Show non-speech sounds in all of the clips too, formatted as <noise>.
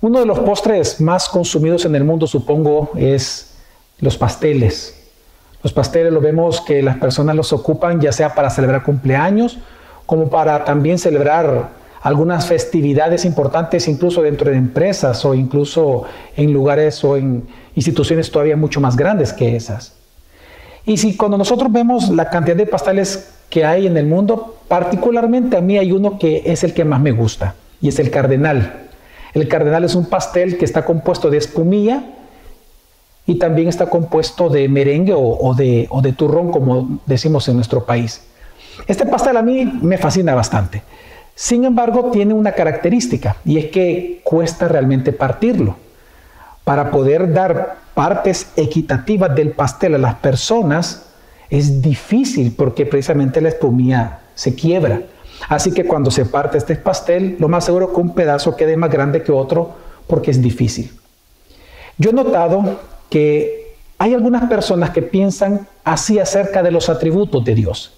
Uno de los postres más consumidos en el mundo, supongo, es los pasteles. Los pasteles lo vemos que las personas los ocupan ya sea para celebrar cumpleaños, como para también celebrar algunas festividades importantes incluso dentro de empresas o incluso en lugares o en instituciones todavía mucho más grandes que esas. Y si cuando nosotros vemos la cantidad de pasteles que hay en el mundo, particularmente a mí hay uno que es el que más me gusta y es el cardenal. El cardenal es un pastel que está compuesto de espumilla y también está compuesto de merengue o, de, de turrón, como decimos en nuestro país. Este pastel a mí me fascina bastante. Sin embargo, tiene una característica y es que cuesta realmente partirlo. Para poder dar partes equitativas del pastel a las personas es difícil porque precisamente la espumilla se quiebra. Así que cuando se parte este pastel, lo más seguro es que un pedazo quede más grande que otro porque es difícil. Yo he notado que hay algunas personas que piensan así acerca de los atributos de Dios.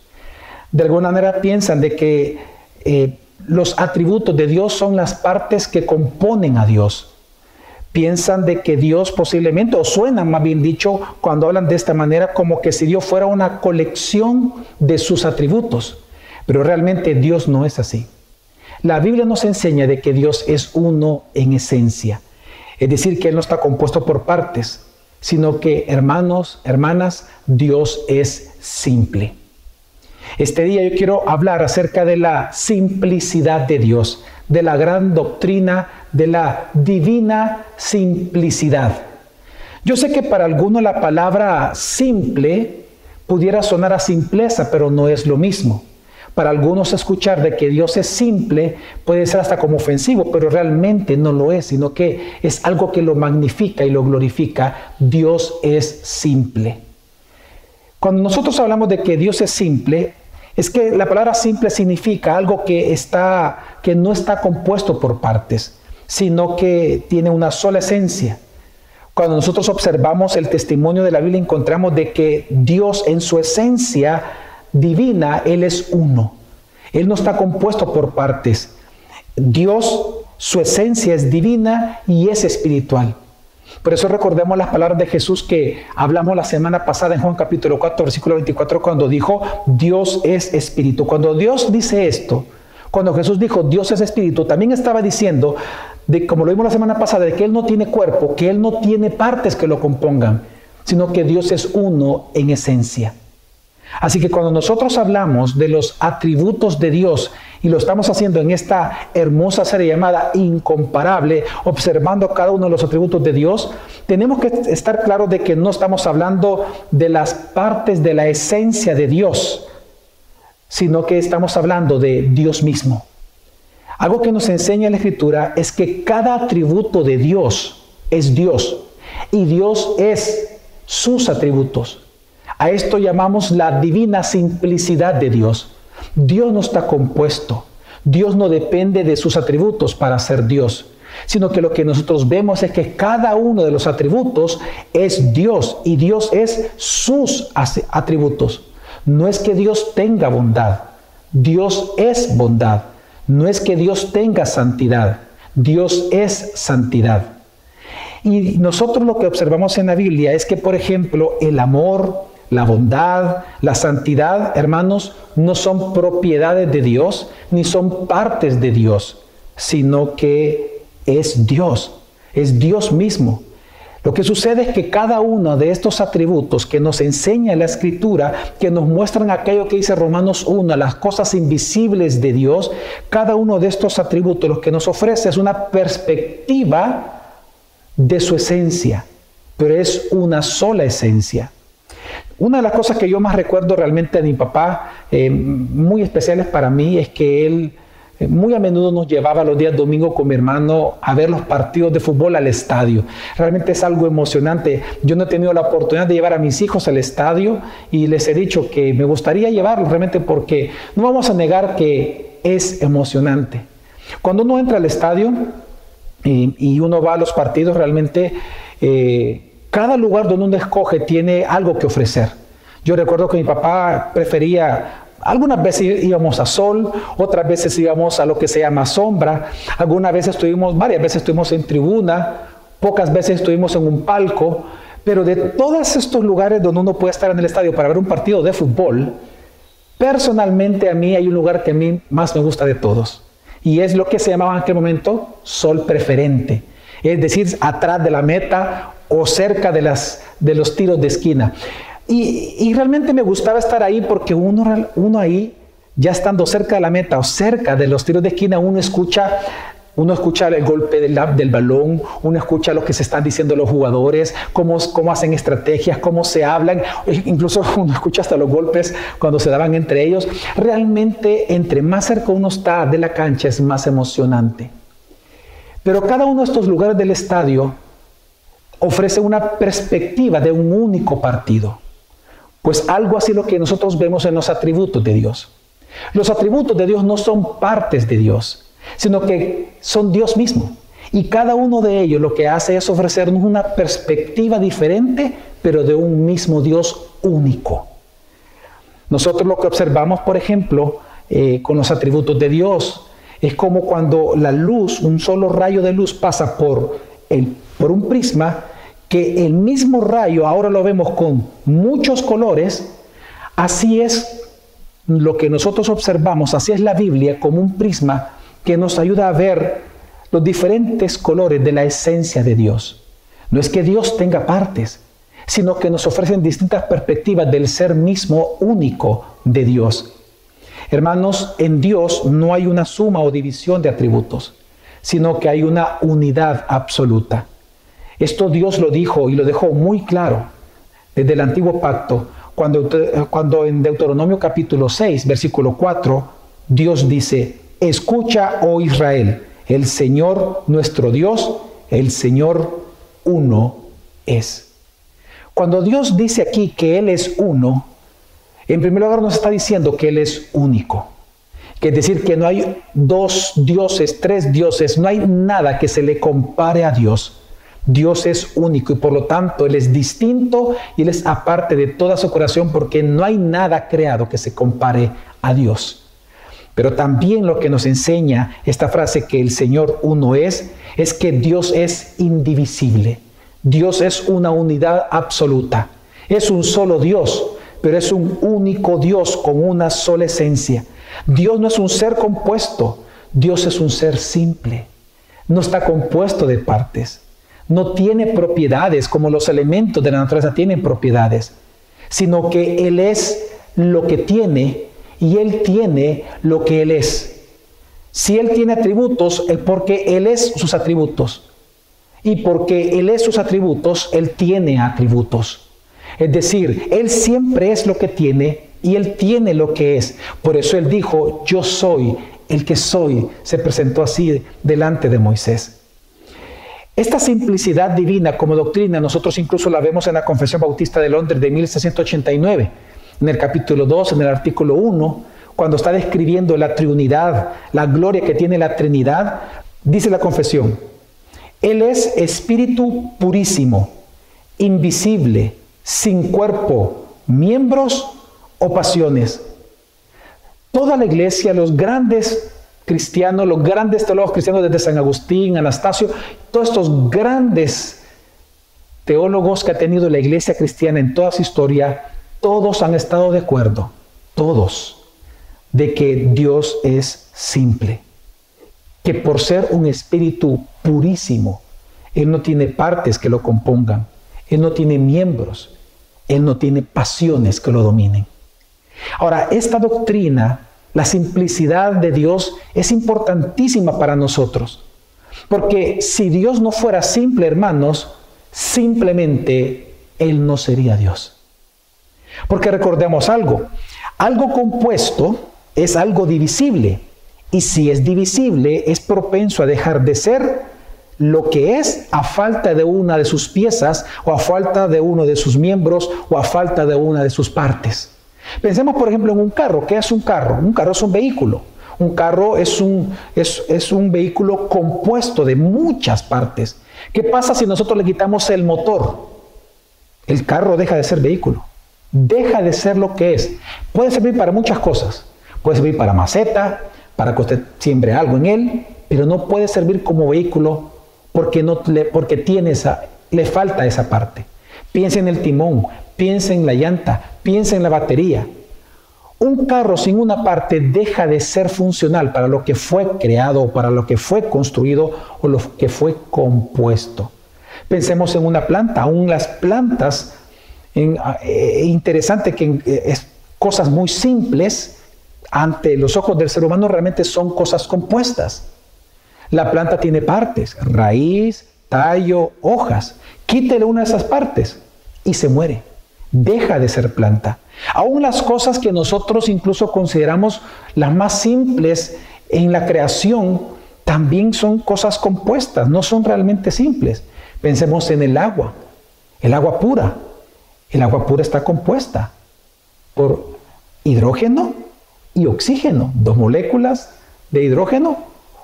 De alguna manera piensan de que eh, los atributos de Dios son las partes que componen a Dios. Piensan de que Dios posiblemente, o suenan más bien dicho, cuando hablan de esta manera, como que si Dios fuera una colección de sus atributos. Pero realmente Dios no es así. La Biblia nos enseña de que Dios es uno en esencia. Es decir, que Él no está compuesto por partes, sino que, hermanos, hermanas, Dios es simple. Este día yo quiero hablar acerca de la simplicidad de Dios, de la gran doctrina de la divina simplicidad. Yo sé que para algunos la palabra simple pudiera sonar a simpleza, pero no es lo mismo. Para algunos escuchar de que Dios es simple puede ser hasta como ofensivo, pero realmente no lo es, sino que es algo que lo magnifica y lo glorifica. Dios es simple. Cuando nosotros hablamos de que Dios es simple, es que la palabra simple significa algo que, está, que no está compuesto por partes, sino que tiene una sola esencia. Cuando nosotros observamos el testimonio de la Biblia encontramos de que Dios en su esencia divina, Él es uno. Él no está compuesto por partes. Dios, su esencia es divina y es espiritual. Por eso recordemos las palabras de Jesús que hablamos la semana pasada en Juan capítulo 4, versículo 24, cuando dijo, Dios es espíritu. Cuando Dios dice esto, cuando Jesús dijo, Dios es espíritu, también estaba diciendo, como lo vimos la semana pasada, que Él no tiene cuerpo, que Él no tiene partes que lo compongan, sino que Dios es uno en esencia. Así que cuando nosotros hablamos de los atributos de Dios y lo estamos haciendo en esta hermosa serie llamada Incomparable, observando cada uno de los atributos de Dios, tenemos que estar claros de que no estamos hablando de las partes de la esencia de Dios, sino que estamos hablando de Dios mismo. Algo que nos enseña la Escritura es que cada atributo de Dios es Dios y Dios es sus atributos. A esto llamamos la divina simplicidad de Dios. Dios no está compuesto. Dios no depende de sus atributos para ser Dios, sino que lo que nosotros vemos es que cada uno de los atributos es Dios y Dios es sus atributos. No es que Dios tenga bondad, Dios es bondad. No es que Dios tenga santidad, Dios es santidad. Y nosotros lo que observamos en la Biblia es que, por ejemplo, el amor, la bondad, la santidad, hermanos, no son propiedades de Dios ni son partes de Dios, sino que es Dios, es Dios mismo. Lo que sucede es que cada uno de estos atributos que nos enseña la Escritura, que nos muestran aquello que dice Romanos 1, las cosas invisibles de Dios, cada uno de estos atributos lo que nos ofrece es una perspectiva de su esencia, pero es una sola esencia. Una de las cosas que yo más recuerdo realmente de mi papá, eh, muy especiales para mí, es que él eh, muy a menudo nos llevaba los días domingos con mi hermano a ver los partidos de fútbol al estadio. Realmente es algo emocionante. Yo no he tenido la oportunidad de llevar a mis hijos al estadio y les he dicho que me gustaría llevarlos realmente porque no vamos a negar que es emocionante. Cuando uno entra al estadio y, uno va a los partidos, realmente... Eh, cada lugar donde uno escoge tiene algo que ofrecer. Yo recuerdo que mi papá prefería Algunas veces íbamos a sol, otras veces íbamos a lo que se llama sombra, algunas veces estuvimos, varias veces estuvimos en tribuna, pocas veces estuvimos en un palco, pero de todos estos lugares donde uno puede estar en el estadio para ver un partido de fútbol, personalmente a mí hay un lugar que a mí más me gusta de todos, y es lo que se llamaba en aquel momento sol preferente, es decir, atrás de la meta o cerca de, las, de los tiros de esquina. Y, realmente me gustaba estar ahí porque uno, uno ahí, ya estando cerca de la meta o cerca de los tiros de esquina, uno escucha uno escucha el golpe del, del, balón, uno escucha lo que se están diciendo los jugadores, cómo, cómo, hacen estrategias, cómo se hablan, incluso <laughs> uno escucha hasta los golpes cuando se daban entre ellos. Realmente, entre más cerca uno está de la cancha, es más emocionante. Pero cada uno de estos lugares del estadio ofrece una perspectiva de un único partido. Pues algo así lo que nosotros vemos en los atributos de Dios. Los atributos de Dios no son partes de Dios, sino que son Dios mismo. Y cada uno de ellos lo que hace es ofrecernos una perspectiva diferente, pero de un mismo Dios único. Nosotros lo que observamos, por ejemplo, eh, con los atributos de Dios, es como cuando la luz, un solo rayo de luz pasa por, el, por un prisma, que el mismo rayo ahora lo vemos con muchos colores, así es lo que nosotros observamos, así es la Biblia como un prisma que nos ayuda a ver los diferentes colores de la esencia de Dios. No es que Dios tenga partes, sino que nos ofrecen distintas perspectivas del ser mismo único de Dios. Hermanos, en Dios no hay una suma o división de atributos, sino que hay una unidad absoluta. Esto Dios lo dijo y lo dejó muy claro desde el antiguo pacto, cuando, cuando en Deuteronomio capítulo 6, versículo 4, Dios dice, escucha, oh Israel, el Señor nuestro Dios, el Señor uno es. Cuando Dios dice aquí que Él es uno, en primer lugar nos está diciendo que Él es único. Que es decir, que no hay dos dioses, tres dioses, no hay nada que se le compare a Dios. Dios es único y por lo tanto Él es distinto y Él es aparte de toda su creación porque no hay nada creado que se compare a Dios. Pero también lo que nos enseña esta frase que el Señor uno es, es que Dios es indivisible. Dios es una unidad absoluta. Es un solo Dios, pero es un único Dios con una sola esencia. Dios no es un ser compuesto, Dios es un ser simple. No está compuesto de partes no tiene propiedades como los elementos de la naturaleza tienen propiedades, sino que Él es lo que tiene y Él tiene lo que Él es. Si Él tiene atributos, es porque Él es sus atributos. Y porque Él es sus atributos, Él tiene atributos. Es decir, Él siempre es lo que tiene y Él tiene lo que es. Por eso Él dijo, yo soy el que soy. Se presentó así delante de Moisés. Esta simplicidad divina como doctrina nosotros incluso la vemos en la Confesión Bautista de Londres de 1689, en el capítulo 2, en el artículo 1, cuando está describiendo la Trinidad, la gloria que tiene la Trinidad, dice la confesión, Él es espíritu purísimo, invisible, sin cuerpo, miembros o pasiones. Toda la iglesia, los grandes los grandes teólogos cristianos desde San Agustín, Anastasio, todos estos grandes teólogos que ha tenido la iglesia cristiana en toda su historia, todos han estado de acuerdo, todos, de que Dios es simple, que por ser un espíritu purísimo, Él no tiene partes que lo compongan, Él no tiene miembros, Él no tiene pasiones que lo dominen. Ahora, esta doctrina la simplicidad de Dios es importantísima para nosotros. Porque si Dios no fuera simple, hermanos, simplemente Él no sería Dios. Porque recordemos algo, algo compuesto es algo divisible. Y si es divisible, es propenso a dejar de ser lo que es a falta de una de sus piezas o a falta de uno de sus miembros o a falta de una de sus partes. Pensemos, por ejemplo, en un carro. ¿Qué es un carro? Un carro es un vehículo. Un carro es un, es, un vehículo compuesto de muchas partes. ¿Qué pasa si nosotros le quitamos el motor? El carro deja de ser vehículo. deja de ser lo que es. Puede servir para muchas cosas. Puede servir para maceta, para que usted siembre algo en él, pero no puede servir como vehículo porque, no porque tiene esa, le falta esa parte. Piensa en el timón, piensa en la llanta, piensa en la batería. Un carro sin una parte deja de ser funcional para lo que fue creado, para lo que fue construido o lo que fue compuesto. Pensemos en una planta, aún las plantas, en, eh, interesante que eh, es cosas muy simples ante los ojos del ser humano realmente son cosas compuestas. La planta tiene partes, raíz, tallo, hojas. Quítele una de esas partes y se muere. Deja de ser planta. Aún las cosas que nosotros incluso consideramos las más simples en la creación, también son cosas compuestas, no son realmente simples. Pensemos en el agua, el agua pura. El agua pura está compuesta por hidrógeno y oxígeno, dos moléculas de hidrógeno,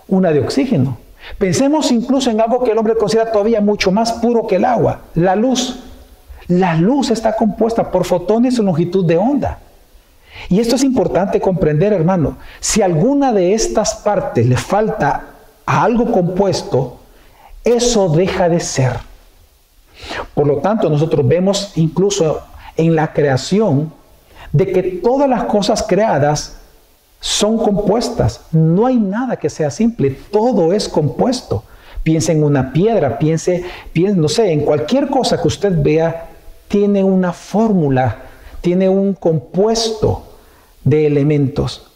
una de oxígeno. Pensemos incluso en algo que el hombre considera todavía mucho más puro que el agua, la luz. La luz está compuesta por fotones en longitud de onda. Y esto es importante comprender, hermano. Si alguna de estas partes le falta a algo compuesto, eso deja de ser. Por lo tanto, nosotros vemos incluso en la creación de que todas las cosas creadas son compuestas. No hay nada que sea simple, todo es compuesto. Piense en una piedra, piense, piense, no sé, en cualquier cosa que usted vea, tiene una fórmula, tiene un compuesto de elementos.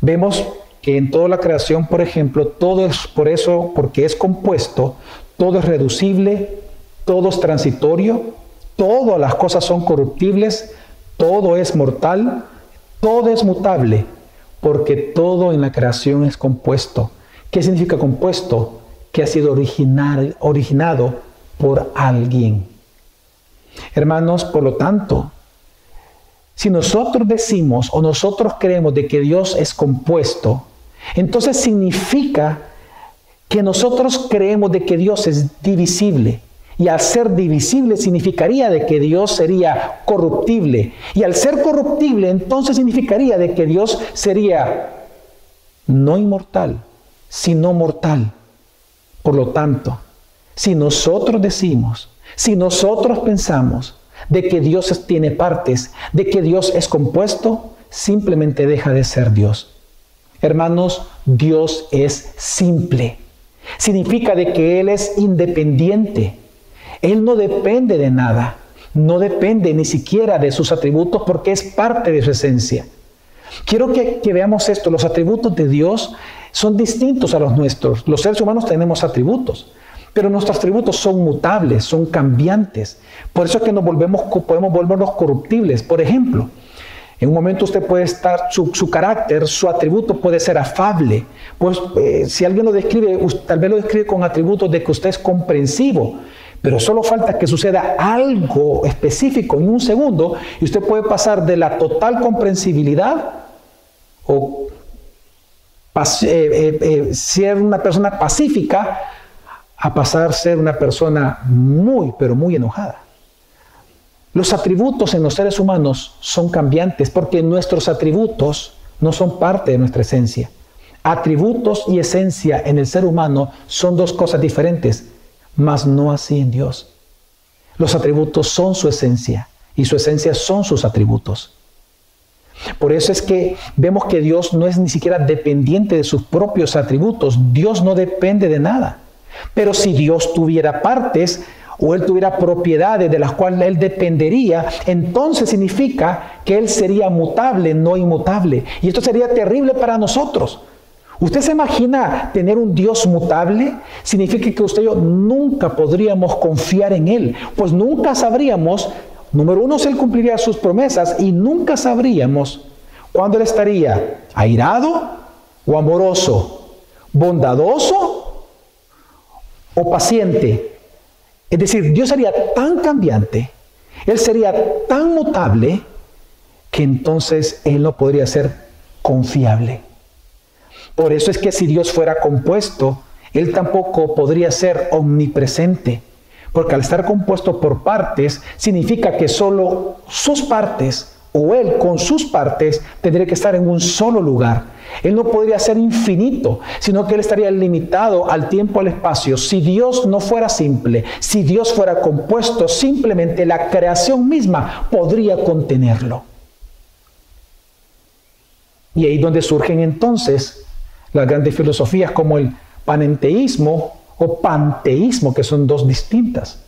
Vemos que en toda la creación, por ejemplo, todo es por eso, porque es compuesto, todo es reducible, todo es transitorio, todas las cosas son corruptibles, todo es mortal, todo es mutable, porque todo en la creación es compuesto. ¿Qué significa compuesto? Que ha sido originado por alguien. Hermanos, por lo tanto, si nosotros decimos o nosotros creemos de que Dios es compuesto, entonces significa que nosotros creemos de que Dios es divisible. Y al ser divisible significaría de que Dios sería corruptible. Y al ser corruptible entonces significaría de que Dios sería no inmortal, sino mortal. Por lo tanto, si nosotros decimos, si nosotros pensamos de que Dios tiene partes, de que Dios es compuesto, simplemente deja de ser Dios. Hermanos, Dios es simple. Significa de que Él es independiente. Él no depende de nada. No depende ni siquiera de sus atributos porque es parte de su esencia. Quiero que, que, veamos esto. Los atributos de Dios son distintos a los nuestros. Los seres humanos tenemos atributos, pero nuestros atributos son mutables, son cambiantes. Por eso es que nos volvemos, podemos volvernos corruptibles. Por ejemplo, en un momento usted puede estar, su, carácter, su atributo puede ser afable. Pues eh, si alguien lo describe, tal vez lo describe con atributos de que usted es comprensivo. Pero solo falta que suceda algo específico en un segundo y usted puede pasar de la total comprensibilidad o eh, eh, ser una persona pacífica a pasar a ser una persona muy, pero muy enojada. Los atributos en los seres humanos son cambiantes porque nuestros atributos no son parte de nuestra esencia. Atributos y esencia en el ser humano son dos cosas diferentes, mas no así en Dios. Los atributos son su esencia y su esencia son sus atributos. Por eso es que vemos que Dios no es ni siquiera dependiente de sus propios atributos. Dios no depende de nada. Pero si Dios tuviera partes, o él tuviera propiedades de las cuales él dependería, entonces significa que él sería mutable, no inmutable. Y esto sería terrible para nosotros. ¿Usted se imagina tener un Dios mutable? Significa que usted y yo nunca podríamos confiar en Él, pues nunca sabríamos, número uno, si Él cumpliría sus promesas y nunca sabríamos cuándo Él estaría airado o amoroso, bondadoso o paciente, es decir, Dios sería tan cambiante, Él sería tan mutable, que entonces Él no podría ser confiable. Por eso es que si Dios fuera compuesto, Él tampoco podría ser omnipresente, Porque al estar compuesto por partes, significa que solo sus partes o Él con sus partes tendría que estar en un solo lugar. Él no podría ser infinito, sino que Él estaría limitado al tiempo, al espacio. Si Dios no fuera simple, si Dios fuera compuesto, simplemente la creación misma podría contenerlo. Y ahí donde surgen entonces las grandes filosofías como el panenteísmo o panteísmo, que son dos distintas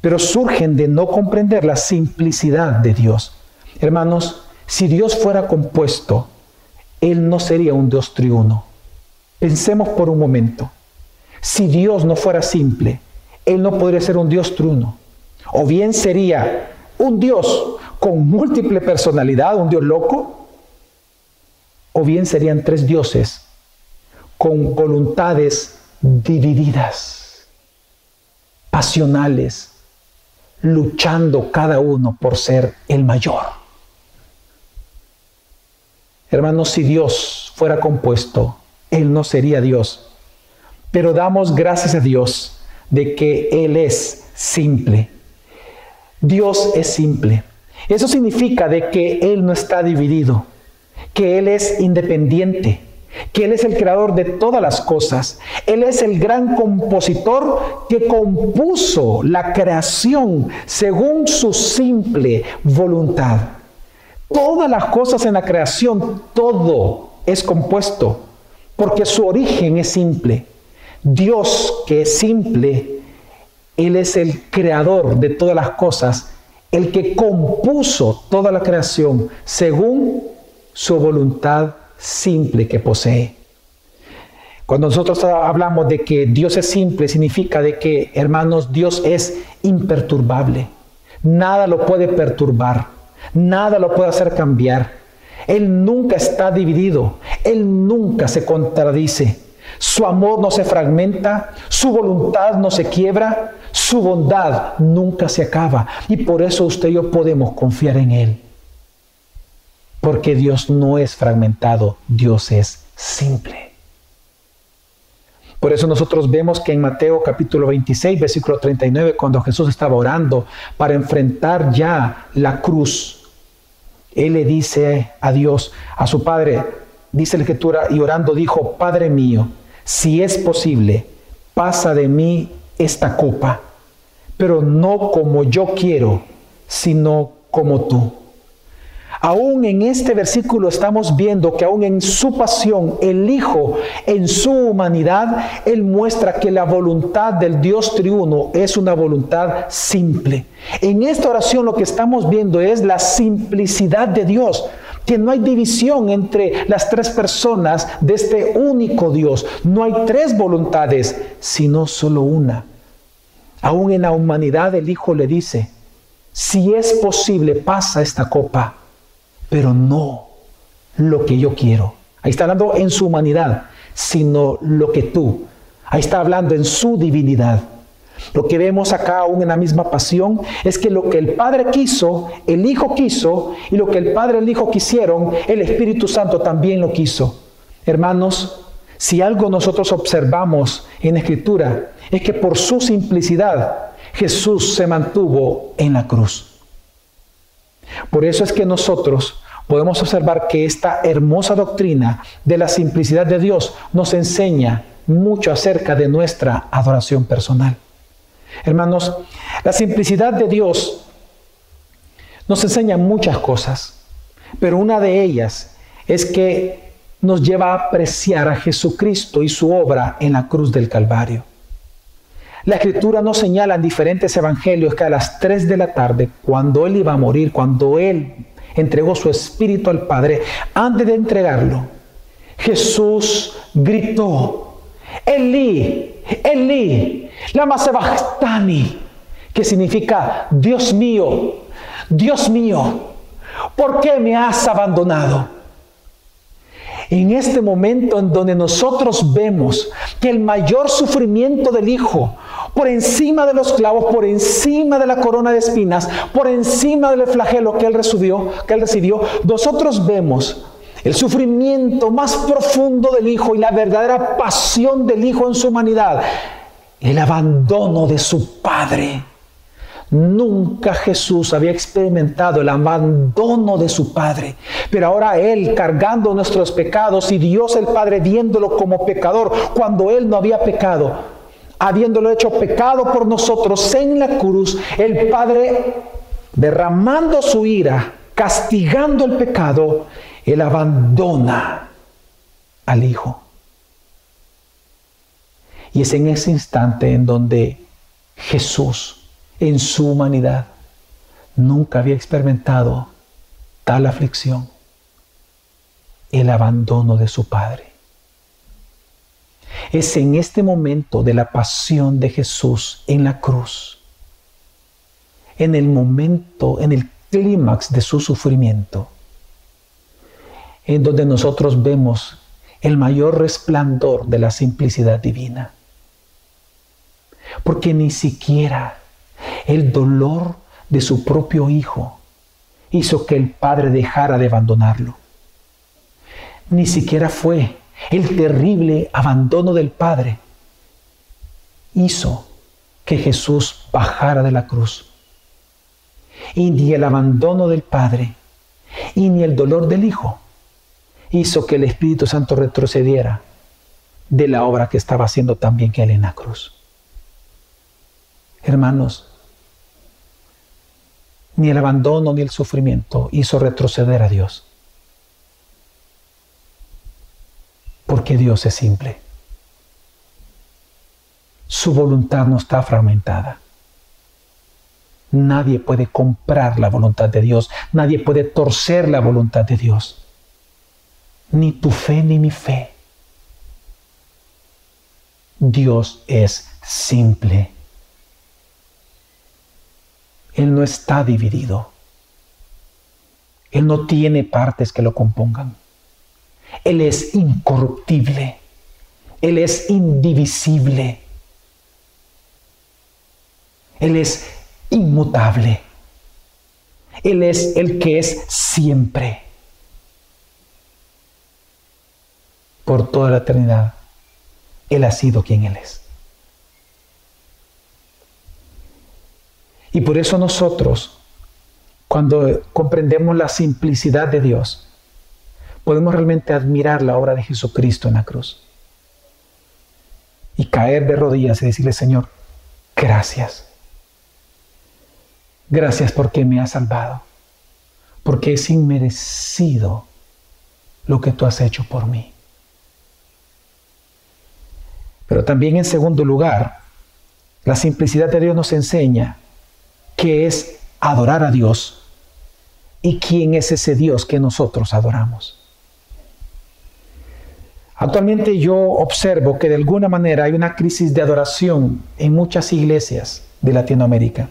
pero surgen de no comprender la simplicidad de Dios. Hermanos, si Dios fuera compuesto, Él no sería un Dios triuno. Pensemos por un momento. Si Dios no fuera simple, Él no podría ser un Dios triuno. O bien sería un Dios con múltiple personalidad, un Dios loco, o bien serían tres dioses con voluntades divididas, pasionales, luchando cada uno por ser el mayor. Hermanos, si Dios fuera compuesto, Él no sería Dios. Pero damos gracias a Dios de que Él es simple. Dios es simple. Eso significa de que Él no está dividido, que Él es independiente que Él es el creador de todas las cosas. Él es el gran compositor que compuso la creación según su simple voluntad. Todas las cosas en la creación, todo es compuesto, porque su origen es simple. Dios que es simple, Él es el creador de todas las cosas, el que compuso toda la creación según su voluntad simple que posee. Cuando nosotros hablamos de que Dios es simple, significa de que, hermanos, Dios es imperturbable. Nada lo puede perturbar, nada lo puede hacer cambiar. Él nunca está dividido, Él nunca se contradice. Su amor no se fragmenta, su voluntad no se quiebra, su bondad nunca se acaba. Y por eso usted y yo podemos confiar en Él. Porque Dios no es fragmentado, Dios es simple. Por eso nosotros vemos que en Mateo capítulo 26, versículo 39, cuando Jesús estaba orando para enfrentar ya la cruz, Él le dice a Dios, a su Padre, dice la Escritura, y orando dijo, Padre mío, si es posible, pasa de mí esta copa, pero no como yo quiero, sino como tú. Aún en este versículo estamos viendo que aún en su pasión, el Hijo, en su humanidad, Él muestra que la voluntad del Dios triuno es una voluntad simple. En esta oración lo que estamos viendo es la simplicidad de Dios que no hay división entre las tres personas de este único Dios. No hay tres voluntades, sino solo una. Aún en la humanidad el Hijo le dice, si es posible, pasa esta copa pero no lo que yo quiero. Ahí está hablando en su humanidad, sino lo que tú. Ahí está hablando en su divinidad. Lo que vemos acá aún en la misma pasión es que lo que el Padre quiso, el Hijo quiso, y lo que el Padre y el Hijo quisieron, el Espíritu Santo también lo quiso. Hermanos, si algo nosotros observamos en Escritura, es que por su simplicidad Jesús se mantuvo en la cruz. Por eso es que nosotros podemos observar que esta hermosa doctrina de la simplicidad de Dios nos enseña mucho acerca de nuestra adoración personal. Hermanos, la simplicidad de Dios nos enseña muchas cosas, pero una de ellas es que nos lleva a apreciar a Jesucristo y su obra en la cruz del Calvario. La escritura nos señala en diferentes evangelios que a las 3 de la tarde, cuando Él iba a morir, cuando Él entregó su espíritu al Padre, antes de entregarlo, Jesús gritó, Eli, Eli, lama sebastani, que significa, Dios mío, Dios mío, ¿por qué me has abandonado? En este momento en donde nosotros vemos que el mayor sufrimiento del Hijo, por encima de los clavos, por encima de la corona de espinas, por encima del flagelo que él recibió, que él recibió, nosotros vemos el sufrimiento más profundo del Hijo y la verdadera pasión del Hijo en su humanidad el abandono de su Padre. Nunca Jesús había experimentado el abandono de su Padre, pero ahora Él cargando nuestros pecados y Dios el Padre viéndolo como pecador cuando Él no había pecado, habiéndolo hecho pecado por nosotros en la cruz, el Padre derramando su ira, castigando el pecado, Él abandona al Hijo. Y es en ese instante en donde Jesús en su humanidad nunca había experimentado tal aflicción, el abandono de su Padre. Es en este momento de la pasión de Jesús en la cruz, en el momento, en el clímax de su sufrimiento, en donde nosotros vemos el mayor resplandor de la simplicidad divina. Porque ni siquiera el dolor de su propio hijo hizo que el padre dejara de abandonarlo. Ni siquiera fue el terrible abandono del padre hizo que Jesús bajara de la cruz. Y ni el abandono del padre y ni el dolor del hijo hizo que el Espíritu Santo retrocediera de la obra que estaba haciendo también que él en la cruz. Hermanos, ni el abandono ni el sufrimiento hizo retroceder a Dios. Porque Dios es simple. Su voluntad no está fragmentada. Nadie puede comprar la voluntad de Dios. Nadie puede torcer la voluntad de Dios. Ni tu fe ni mi fe. Dios es simple. Él no está dividido. Él no tiene partes que lo compongan. Él es incorruptible. Él es indivisible. Él es inmutable. Él es el que es siempre. Por toda la eternidad. Él ha sido quien Él es. Y por eso nosotros, cuando comprendemos la simplicidad de Dios, podemos realmente admirar la obra de Jesucristo en la cruz. Y caer de rodillas y decirle, Señor, gracias. Gracias porque me has salvado. Porque es inmerecido lo que tú has hecho por mí. Pero también en segundo lugar, la simplicidad de Dios nos enseña que es adorar a Dios y quién es ese Dios que nosotros adoramos. Actualmente yo observo que de alguna manera hay una crisis de adoración en muchas iglesias de Latinoamérica.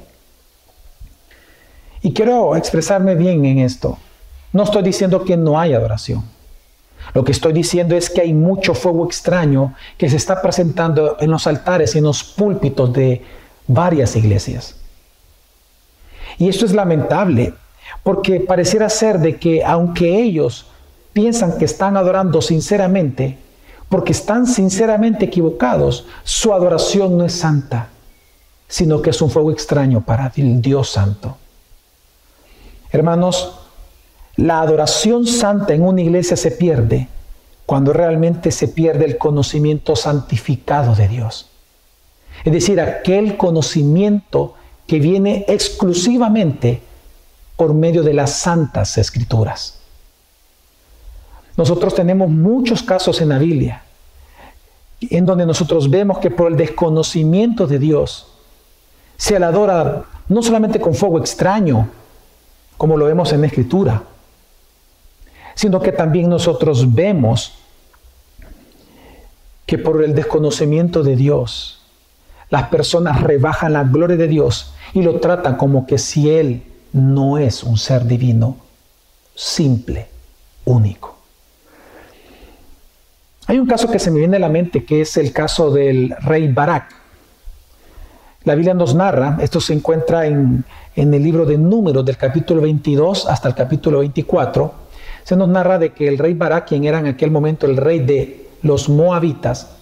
Y quiero expresarme bien en esto. No estoy diciendo que no hay adoración. Lo que estoy diciendo es que hay mucho fuego extraño que se está presentando en los altares y en los púlpitos de varias iglesias. Y esto es lamentable, porque pareciera ser de que aunque ellos piensan que están adorando sinceramente, porque están sinceramente equivocados, su adoración no es santa, sino que es un fuego extraño para el Dios santo. Hermanos, la adoración santa en una iglesia se pierde cuando realmente se pierde el conocimiento santificado de Dios. Es decir, aquel conocimiento que viene exclusivamente por medio de las santas escrituras. Nosotros tenemos muchos casos en la Biblia en donde nosotros vemos que por el desconocimiento de Dios se le adora no solamente con fuego extraño, como lo vemos en la escritura, sino que también nosotros vemos que por el desconocimiento de Dios las personas rebajan la gloria de Dios y lo tratan como que si Él no es un ser divino, simple, único. Hay un caso que se me viene a la mente que es el caso del rey Barak. La Biblia nos narra, esto se encuentra en, el libro de Números del capítulo 22 hasta el capítulo 24, se nos narra de que el rey Barak, quien era en aquel momento el rey de los moabitas,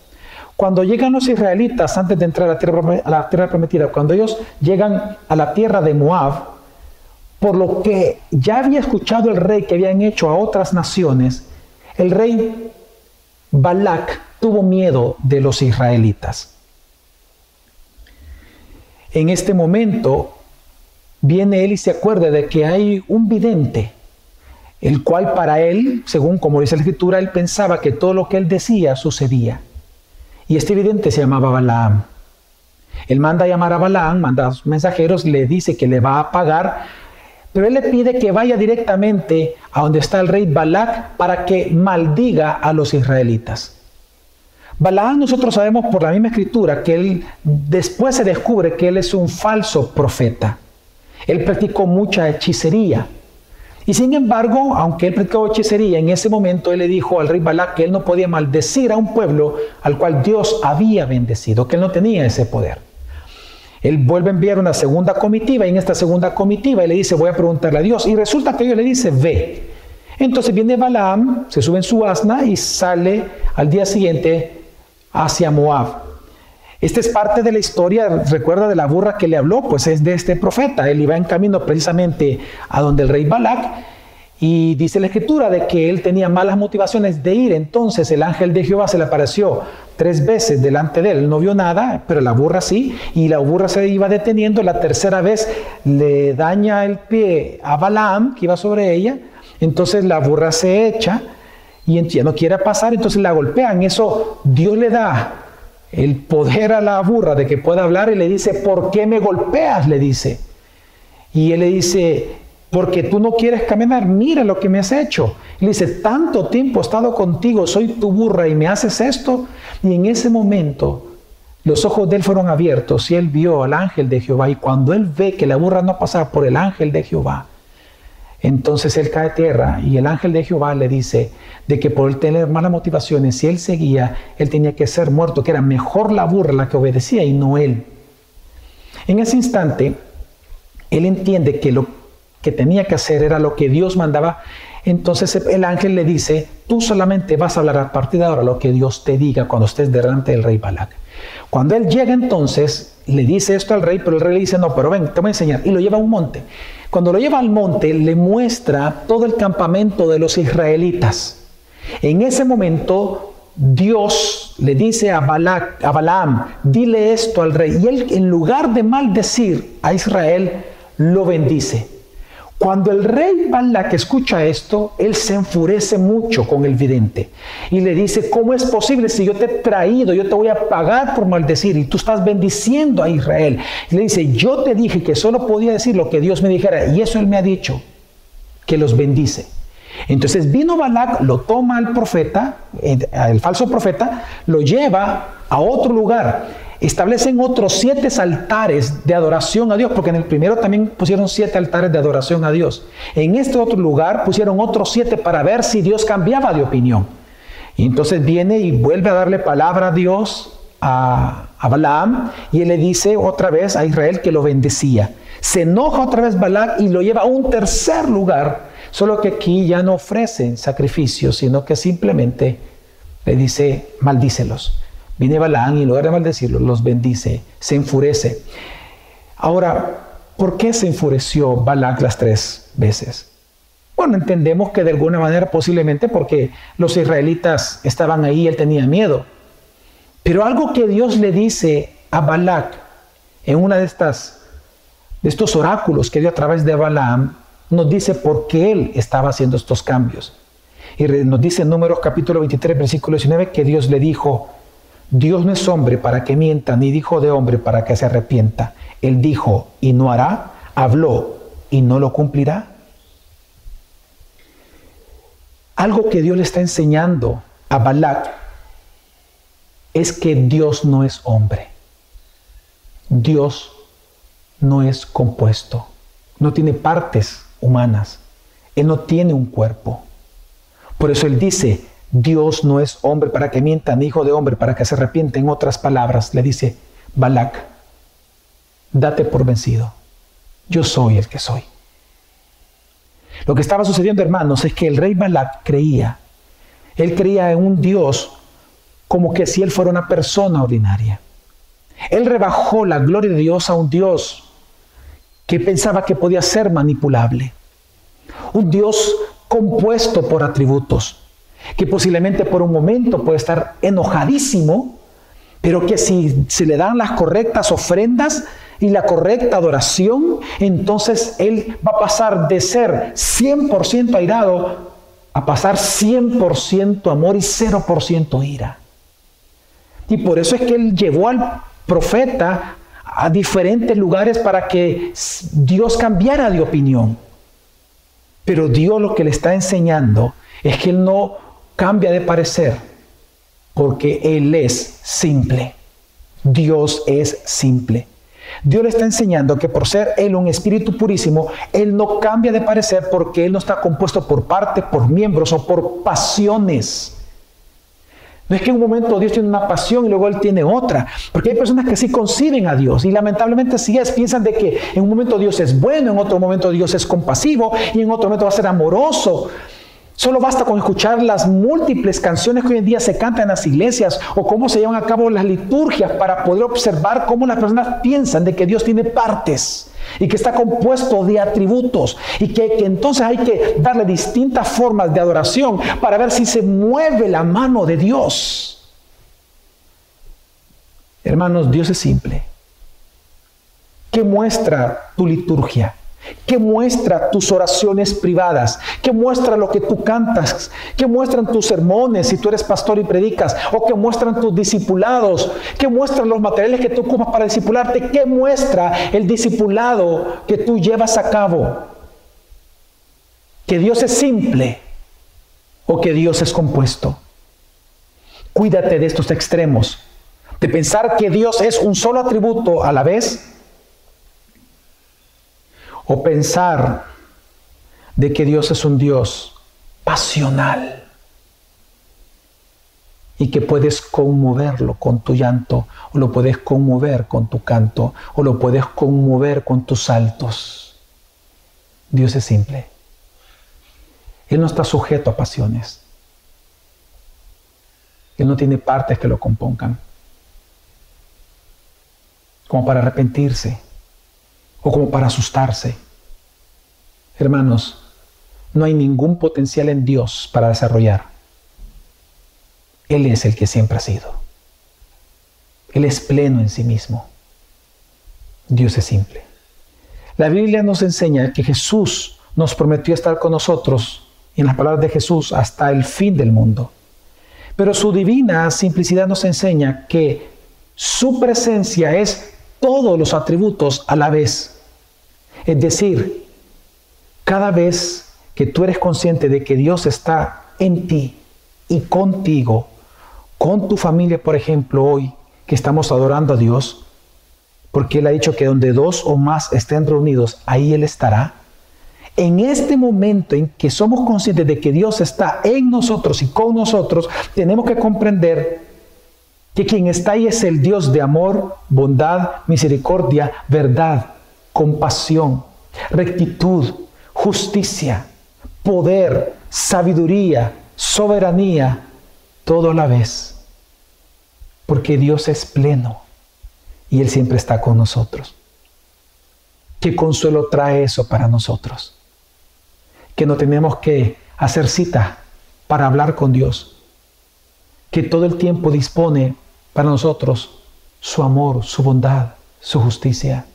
Cuando llegan los israelitas antes de entrar a la tierra, a la tierra prometida, cuando ellos llegan a la tierra de Moab, por lo que ya había escuchado el rey que habían hecho a otras naciones, el rey Balak tuvo miedo de los israelitas. En este momento viene él y se acuerda de que hay un vidente, el cual para él, según como dice la escritura, él pensaba que todo lo que él decía sucedía. Y este vidente se llamaba Balaam. Él manda a llamar a Balaam, manda a sus mensajeros, le dice que le va a pagar, pero él le pide que vaya directamente a donde está el rey Balak para que maldiga a los israelitas. Balaam nosotros sabemos por la misma escritura que él después se descubre que él es un falso profeta. Él practicó mucha hechicería. Y sin embargo, aunque él practicó hechicería, en ese momento él le dijo al rey Balak que él no podía maldecir a un pueblo al cual Dios había bendecido, que él no tenía ese poder. Él vuelve a enviar una segunda comitiva y en esta segunda comitiva él le dice, voy a preguntarle a Dios. Y resulta que Dios le dice, ve. Entonces viene Balaam, se sube en su asna y sale al día siguiente hacia Moab. Esta es parte de la historia, recuerda de la burra que le habló, pues es de este profeta. Él iba en camino precisamente a donde el rey Balak y dice la escritura de que él tenía malas motivaciones de ir. Entonces el ángel de Jehová se le apareció tres veces delante de él. No vio nada, pero la burra sí. Y la burra se iba deteniendo. La tercera vez le daña el pie a Balaam, que iba sobre ella. Entonces la burra se echa y ya no quiere pasar, entonces la golpean. Eso Dios le da el poder a la burra de que pueda hablar y le dice, ¿por qué me golpeas? Le dice. Y él le dice, porque tú no quieres caminar, mira lo que me has hecho. Le dice, tanto tiempo he estado contigo, soy tu burra y me haces esto. Y en ese momento los ojos de él fueron abiertos y él vio al ángel de Jehová. Y cuando él ve que la burra no pasaba por el ángel de Jehová, entonces él cae a tierra y el ángel de Jehová le dice de que por tener malas motivaciones, si él seguía, él tenía que ser muerto, que era mejor la burra la que obedecía y no él. En ese instante, él entiende que lo que tenía que hacer era lo que Dios mandaba. Entonces el ángel le dice, tú solamente vas a hablar a partir de ahora lo que Dios te diga cuando estés delante del rey Balak. Cuando él llega entonces, le dice esto al rey, pero el rey le dice, no, pero ven, te voy a enseñar. Y lo lleva a un monte. Cuando lo lleva al monte, le muestra todo el campamento de los israelitas. En ese momento, Dios le dice a, Balak, a Balaam, dile esto al rey. Y él, en lugar de maldecir a Israel, lo bendice. Cuando el rey Balak escucha esto, él se enfurece mucho con el vidente y le dice, ¿cómo es posible si yo te he traído, yo te voy a pagar por maldecir y tú estás bendiciendo a Israel? Y le dice, yo te dije que solo podía decir lo que Dios me dijera y eso él me ha dicho, que los bendice. Entonces vino Balak, lo toma al profeta, el falso profeta, lo lleva a otro lugar establecen otros siete altares de adoración a Dios, porque en el primero también pusieron siete altares de adoración a Dios. En este otro lugar pusieron otros siete para ver si Dios cambiaba de opinión. Y entonces viene y vuelve a darle palabra a Dios, a, a Balaam, y él le dice otra vez a Israel que lo bendecía. Se enoja otra vez Balaam y lo lleva a un tercer lugar, solo que aquí ya no ofrecen sacrificios, sino que simplemente le dice, maldícelos. Viene Balaán y en lugar de maldecirlos, los bendice, se enfurece. Ahora, ¿por qué se enfureció Balac las tres veces? Bueno, entendemos que de alguna manera posiblemente porque los israelitas estaban ahí él tenía miedo. Pero algo que Dios le dice a Balac en una de estas de estos oráculos que dio a través de Balaam nos dice por qué él estaba haciendo estos cambios. Y nos dice en Números capítulo 23 versículo 19 que Dios le dijo, Dios no es hombre para que mienta, ni dijo de hombre para que se arrepienta. Él dijo y no hará, habló y no lo cumplirá. Algo que Dios le está enseñando a Balak es que Dios no es hombre. Dios no es compuesto, no tiene partes humanas, Él no tiene un cuerpo. Por eso Él dice, Dios no es hombre para que mienta, ni hijo de hombre para que se arrepiente. En otras palabras, le dice Balak, date por vencido. Yo soy el que soy. Lo que estaba sucediendo, hermanos, es que el rey Balak creía. Él creía en un Dios como que si Él fuera una persona ordinaria. Él rebajó la gloria de Dios a un Dios que pensaba que podía ser manipulable. Un Dios compuesto por atributos, que posiblemente por un momento puede estar enojadísimo, pero que si se le dan las correctas ofrendas y la correcta adoración, entonces Él va a pasar de ser 100% airado a pasar 100% amor y 0% ira. Y por eso es que Él llevó al profeta a diferentes lugares para que Dios cambiara de opinión. Pero Dios lo que le está enseñando es que Él no cambia de parecer porque Él es simple. Dios es simple. Dios le está enseñando que por ser Él un espíritu purísimo, Él no cambia de parecer porque Él no está compuesto por parte, por miembros o por pasiones. No es que en un momento Dios tiene una pasión y luego Él tiene otra, porque hay personas que sí conciben a Dios y lamentablemente sí es, piensan de que en un momento Dios es bueno, en otro momento Dios es compasivo y en otro momento va a ser amoroso. Solo basta con escuchar las múltiples canciones que hoy en día se cantan en las iglesias o cómo se llevan a cabo las liturgias para poder observar cómo las personas piensan de que Dios tiene partes y que está compuesto de atributos y que, que, entonces hay que darle distintas formas de adoración para ver si se mueve la mano de Dios. Hermanos, Dios es simple. ¿Qué muestra tu liturgia? ¿Qué muestra tus oraciones privadas? ¿Qué muestra lo que tú cantas? ¿Qué muestran tus sermones si tú eres pastor y predicas? ¿O qué muestran tus discipulados? ¿Qué muestran los materiales que tú ocupas para discipularte? ¿Qué muestra el discipulado que tú llevas a cabo? ¿Que Dios es simple o que Dios es compuesto? Cuídate de estos extremos, de pensar que Dios es un solo atributo a la vez o pensar de que Dios es un Dios pasional y que puedes conmoverlo con tu llanto, o lo puedes conmover con tu canto, o lo puedes conmover con tus saltos. Dios es simple. Él no está sujeto a pasiones. Él no tiene partes que lo compongan. Como para arrepentirse o como para asustarse. Hermanos, no hay ningún potencial en Dios para desarrollar. Él es el que siempre ha sido. Él es pleno en sí mismo. Dios es simple. La Biblia nos enseña que Jesús nos prometió estar con nosotros, en las palabras de Jesús, hasta el fin del mundo. Pero su divina simplicidad nos enseña que su presencia es todos los atributos a la vez. Es decir, cada vez que tú eres consciente de que Dios está en ti y contigo, con tu familia, por ejemplo, hoy que estamos adorando a Dios, porque Él ha dicho que donde dos o más estén reunidos, ahí Él estará. En este momento en que somos conscientes de que Dios está en nosotros y con nosotros, tenemos que comprender que quien está ahí es el Dios de amor, bondad, misericordia, verdad, compasión, rectitud, justicia, poder, sabiduría, soberanía, todo a la vez. Porque Dios es pleno y Él siempre está con nosotros. ¿Qué consuelo trae eso para nosotros? Que no tenemos que hacer cita para hablar con Dios. Que todo el tiempo dispone para nosotros su amor, su bondad, su justicia,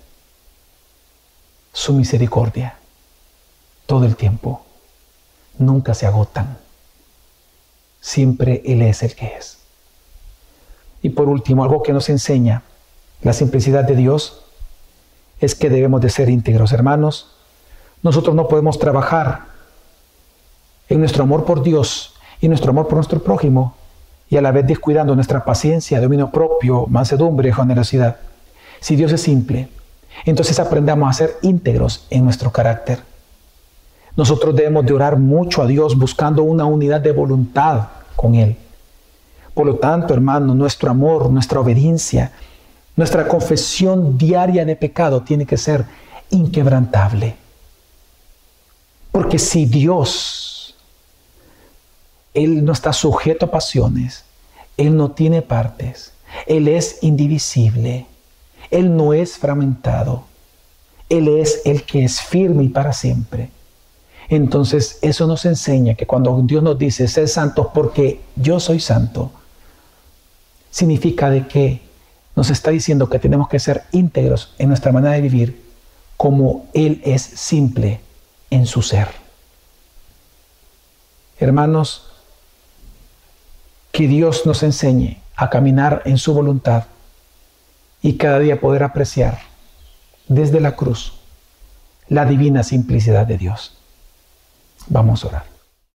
su misericordia, todo el tiempo. Nunca se agotan. Siempre Él es el que es. Y por último, algo que nos enseña la simplicidad de Dios es que debemos de ser íntegros, hermanos. Nosotros no podemos trabajar en nuestro amor por Dios y nuestro amor por nuestro prójimo y a la vez descuidando nuestra paciencia, dominio propio, mansedumbre, generosidad. Si Dios es simple, entonces aprendamos a ser íntegros en nuestro carácter. Nosotros debemos de orar mucho a Dios buscando una unidad de voluntad con Él. Por lo tanto, hermano, nuestro amor, nuestra obediencia, nuestra confesión diaria de pecado tiene que ser inquebrantable. Porque si Dios él no está sujeto a pasiones. Él no tiene partes. Él es indivisible. Él no es fragmentado. Él es el que es firme y para siempre. Entonces eso nos enseña que cuando Dios nos dice ser santos porque yo soy santo, significa de que nos está diciendo que tenemos que ser íntegros en nuestra manera de vivir como Él es simple en su ser. Hermanos, que Dios nos enseñe a caminar en su voluntad y cada día poder apreciar desde la cruz la divina simplicidad de Dios. Vamos a orar.